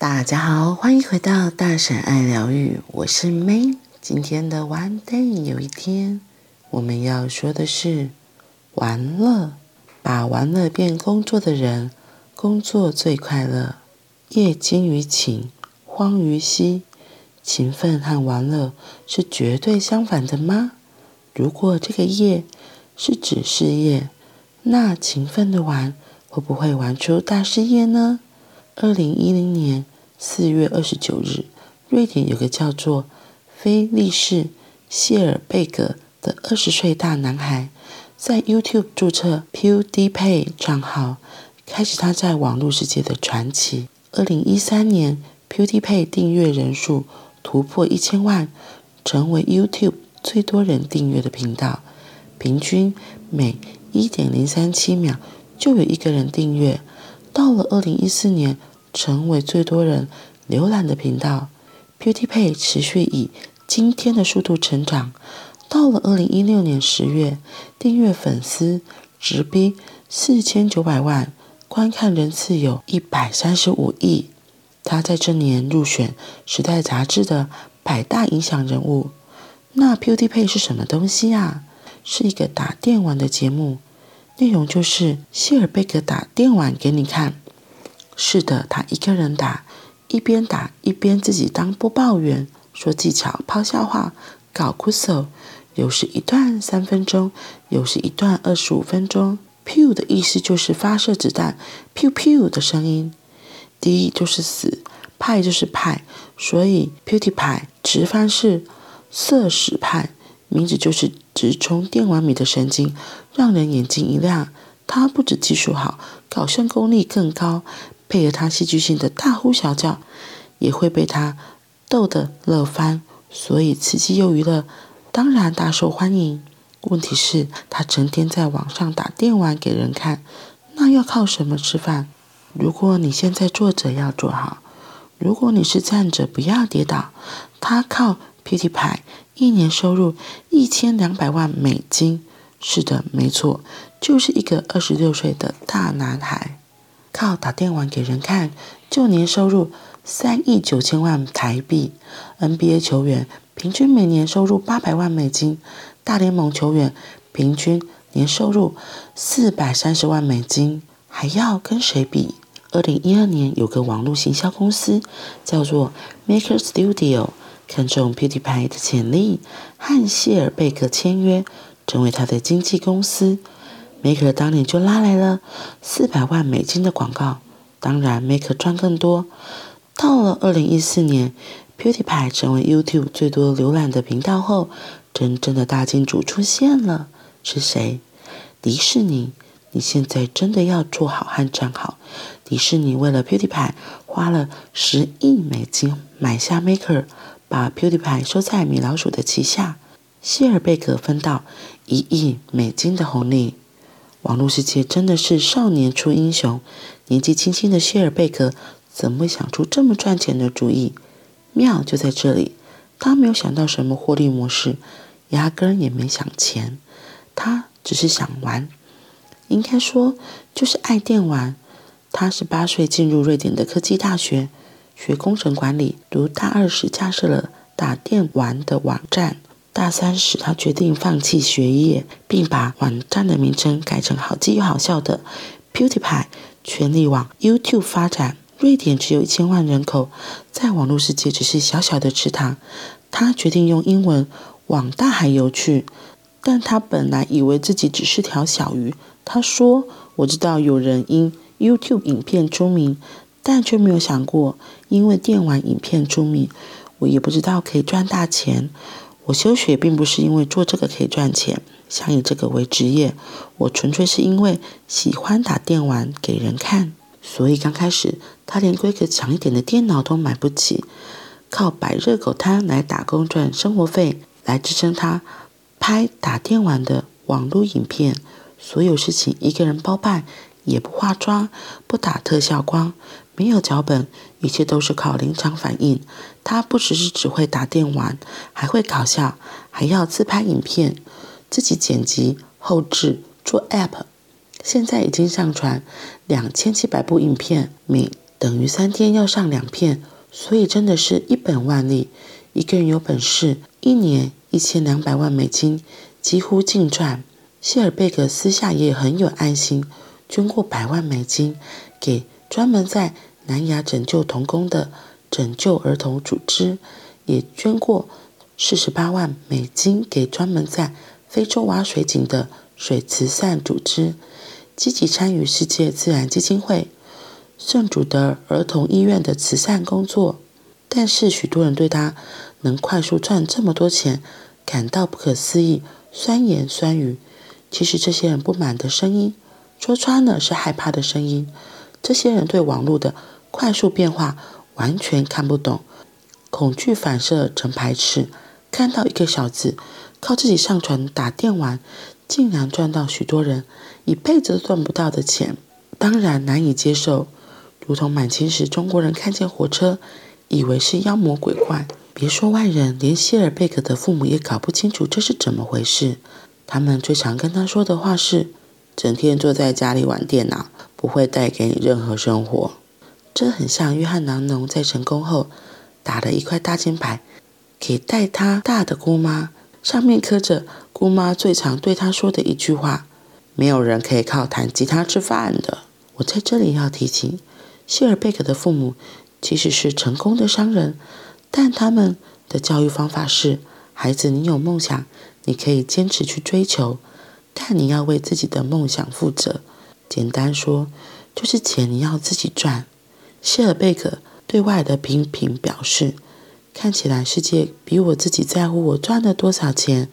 大家好，欢迎回到大婶爱疗愈，我是 May。今天的 One Day 有一天，我们要说的是玩乐，把玩乐变工作的人，工作最快乐。业精于勤，荒于嬉。勤奋和玩乐是绝对相反的吗？如果这个业是指事业，那勤奋的玩会不会玩出大事业呢？二零一零年四月二十九日，瑞典有个叫做菲利士·谢尔贝格的二十岁大男孩，在 YouTube 注册 PewDiePie 账号，开始他在网络世界的传奇。二零一三年，PewDiePie 订阅人数突破一千万，成为 YouTube 最多人订阅的频道，平均每一点零三七秒就有一个人订阅。到了二零一四年，成为最多人浏览的频道。PewDiePie 持续以惊天的速度成长，到了二零一六年十月，订阅粉丝直逼四千九百万，观看人次有一百三十五亿。他在这年入选《时代》杂志的百大影响人物。那 PewDiePie 是什么东西啊？是一个打电玩的节目，内容就是谢尔贝格打电玩给你看。是的，他一个人打，一边打一边自己当播报员，说技巧、抛笑话、搞酷手。有时一段三分钟，有时一段二十五分钟。Pew 的意思就是发射子弹，pew pew 的声音。D 就是死，派就是派，所以 PewDiePie 直翻是色屎派，名字就是直冲电玩米的神经，让人眼睛一亮。他不止技术好，搞笑功力更高，配合他戏剧性的大呼小叫，也会被他逗得乐翻。所以刺激又娱乐，当然大受欢迎。问题是，他成天在网上打电玩给人看，那要靠什么吃饭？如果你现在坐着要坐好，如果你是站着不要跌倒。他靠 P T 牌一年收入一千两百万美金，是的，没错，就是一个二十六岁的大男孩，靠打电玩给人看，就年收入三亿九千万台币。NBA 球员平均每年收入八百万美金，大联盟球员平均年收入四百三十万美金，还要跟谁比？二零一二年，有个网络行销公司叫做 Maker Studio，看中 PewDiePie 的潜力，和谢尔贝格签约，成为他的经纪公司。Maker 当年就拉来了四百万美金的广告，当然 Maker 赚更多。到了二零一四年，PewDiePie 成为 YouTube 最多浏览的频道后，真正的大金主出现了，是谁？迪士尼。你现在真的要做好和站好。迪士尼为了 PewDiePie 花了十亿美金买下 Maker，把 PewDiePie 收在米老鼠的旗下。希尔贝格分到一亿美金的红利。网络世界真的是少年出英雄，年纪轻轻的谢尔贝格怎么会想出这么赚钱的主意？妙就在这里，他没有想到什么获利模式，压根也没想钱，他只是想玩。应该说，就是爱电玩。他十八岁进入瑞典的科技大学学工程管理，读大二时架设了打电玩的网站。大三时，他决定放弃学业，并把网站的名称改成好记又好笑的 PewDiePie，全力往 YouTube 发展。瑞典只有一千万人口，在网络世界只是小小的池塘。他决定用英文往大海游去，但他本来以为自己只是条小鱼。他说：“我知道有人因 YouTube 影片出名，但却没有想过因为电玩影片出名。我也不知道可以赚大钱。我休学并不是因为做这个可以赚钱，想以这个为职业。我纯粹是因为喜欢打电玩给人看。所以刚开始，他连规格强一点的电脑都买不起，靠摆热狗摊来打工赚生活费，来支撑他拍打电玩的网络影片。”所有事情一个人包办，也不化妆，不打特效光，没有脚本，一切都是靠临场反应。他不只是只会打电玩，还会搞笑，还要自拍影片，自己剪辑、后制、做 App。现在已经上传两千七百部影片，每等于三天要上两片，所以真的是一本万利。一个人有本事，一年一千两百万美金，几乎净赚。谢尔贝格私下也很有爱心，捐过百万美金给专门在南亚拯救童工的拯救儿童组织，也捐过四十八万美金给专门在非洲挖水井的水慈善组织，积极参与世界自然基金会、圣主的儿童医院的慈善工作。但是许多人对他能快速赚这么多钱感到不可思议，酸言酸语。其实这些人不满的声音，说穿了是害怕的声音。这些人对网络的快速变化完全看不懂，恐惧反射成排斥。看到一个小子靠自己上传打电玩，竟然赚到许多人一辈子都赚不到的钱，当然难以接受。如同满清时中国人看见火车，以为是妖魔鬼怪，别说外人，连谢尔贝克的父母也搞不清楚这是怎么回事。他们最常跟他说的话是：“整天坐在家里玩电脑，不会带给你任何生活。”这很像约翰·南农在成功后打了一块大金牌给带他大的姑妈，上面刻着姑妈最常对他说的一句话：“没有人可以靠弹吉他吃饭的。”我在这里要提醒希尔贝克的父母。即使是成功的商人，但他们的教育方法是：孩子，你有梦想，你可以坚持去追求，但你要为自己的梦想负责。简单说，就是钱你要自己赚。谢尔贝克对外的频频表示：看起来世界比我自己在乎我赚了多少钱。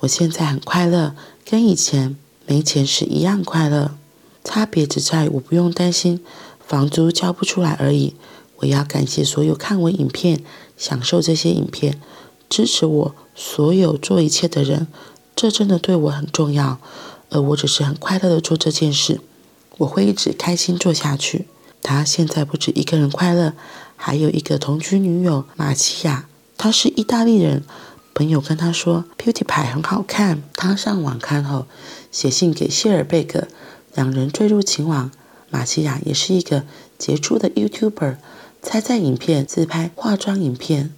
我现在很快乐，跟以前没钱时一样快乐，差别只在我不用担心房租交不出来而已。我要感谢所有看我影片、享受这些影片、支持我所有做一切的人，这真的对我很重要。而我只是很快乐的做这件事，我会一直开心做下去。他现在不止一个人快乐，还有一个同居女友玛奇亚，她是意大利人。朋友跟他说 Beauty 派很好看，他上网看后写信给谢尔贝格，两人坠入情网。玛奇亚也是一个杰出的 YouTuber。猜猜影片自拍化妆影片，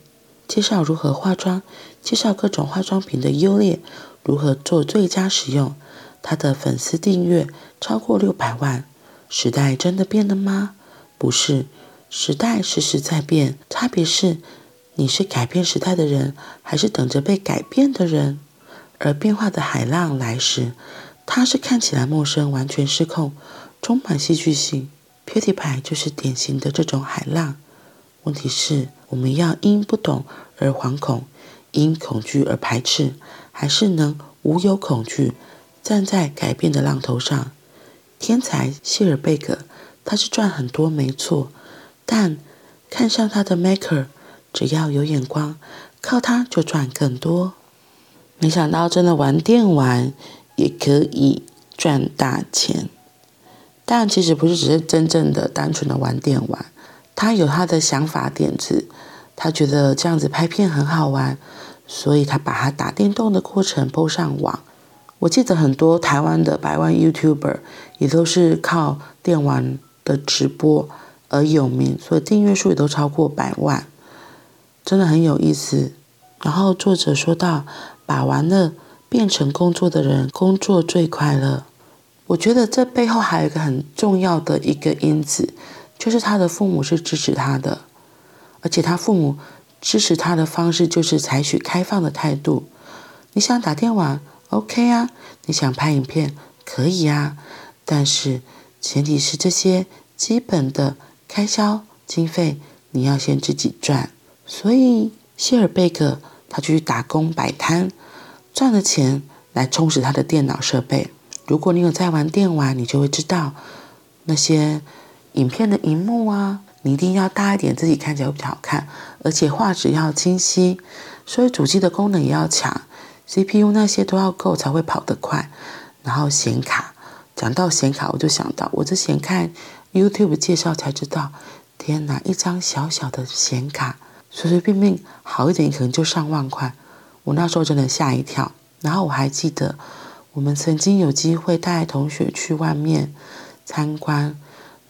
介绍如何化妆，介绍各种化妆品的优劣，如何做最佳使用。他的粉丝订阅超过六百万。时代真的变了吗？不是，时代时时在变，差别是你是改变时代的人，还是等着被改变的人。而变化的海浪来时，它是看起来陌生，完全失控，充满戏剧性。PewDiePie 就是典型的这种海浪。问题是，我们要因不懂而惶恐，因恐惧而排斥，还是能无有恐惧，站在改变的浪头上？天才谢尔贝格，他是赚很多没错，但看上他的 Maker，只要有眼光，靠他就赚更多。没想到真的玩电玩也可以赚大钱。但其实不是只是真正的单纯的玩电玩，他有他的想法点子，他觉得这样子拍片很好玩，所以他把他打电动的过程播上网。我记得很多台湾的百万 YouTuber 也都是靠电玩的直播而有名，所以订阅数也都超过百万，真的很有意思。然后作者说到，把玩乐变成工作的人，工作最快乐。我觉得这背后还有一个很重要的一个因子，就是他的父母是支持他的，而且他父母支持他的方式就是采取开放的态度。你想打电玩，OK 啊；你想拍影片，可以啊。但是前提是这些基本的开销经费你要先自己赚。所以谢尔贝克他就去打工摆摊，赚了钱来充实他的电脑设备。如果你有在玩电玩，你就会知道那些影片的荧幕啊，你一定要大一点，自己看起来会比较好看，而且画质要清晰，所以主机的功能也要强，CPU 那些都要够才会跑得快。然后显卡，讲到显卡，我就想到我之前看 YouTube 介绍才知道，天哪，一张小小的显卡，随随便便好一点可能就上万块，我那时候真的吓一跳。然后我还记得。我们曾经有机会带同学去外面参观，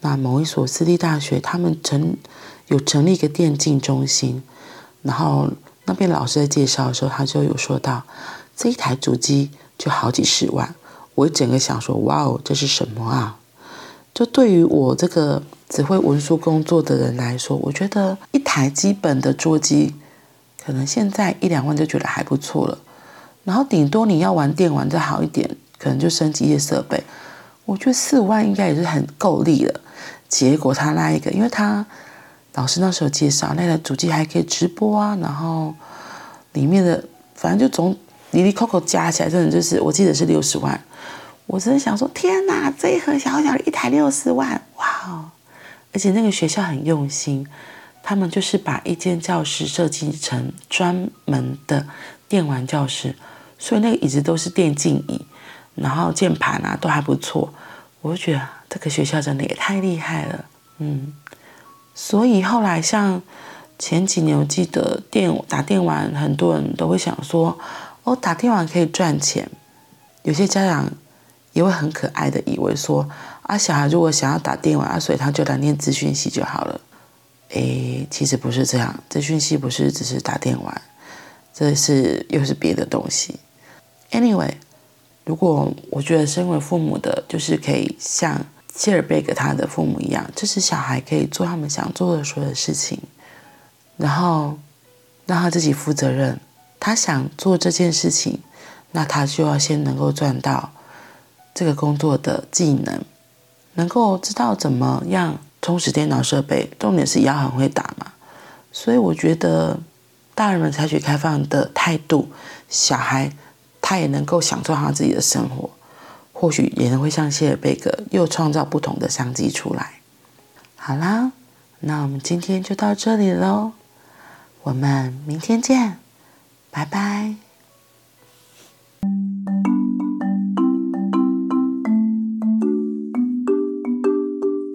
那某一所私立大学，他们成有成立一个电竞中心，然后那边老师在介绍的时候，他就有说到，这一台主机就好几十万。我整个想说，哇哦，这是什么啊？就对于我这个只会文书工作的人来说，我觉得一台基本的桌机，可能现在一两万就觉得还不错了。然后顶多你要玩电玩再好一点，可能就升级一些设备。我觉得四五万应该也是很够力了。结果他那一个，因为他老师那时候介绍，那台主机还可以直播啊，然后里面的反正就总里里扣扣加起来，真的就是我记得是六十万。我真的想说，天哪，这一盒小小的一台六十万，哇哦！而且那个学校很用心，他们就是把一间教室设计成专门的电玩教室，所以那个椅子都是电竞椅，然后键盘啊都还不错。我就觉得这个学校真的也太厉害了，嗯。所以后来像前几年，我记得电打电玩，很多人都会想说，哦，打电玩可以赚钱，有些家长。也会很可爱的以为说啊，小孩如果想要打电玩啊，所以他就来念资讯系就好了。诶，其实不是这样，资讯系不是只是打电玩，这是又是别的东西。Anyway，如果我觉得身为父母的，就是可以像谢尔贝格他的父母一样，就是小孩可以做他们想做的所有事情，然后让他自己负责任。他想做这件事情，那他就要先能够赚到。这个工作的技能，能够知道怎么样充实电脑设备，重点是也要很会打嘛。所以我觉得大人们采取开放的态度，小孩他也能够享受他自己的生活，或许也能会像谢尔贝格又创造不同的商机出来。好啦，那我们今天就到这里喽，我们明天见，拜拜。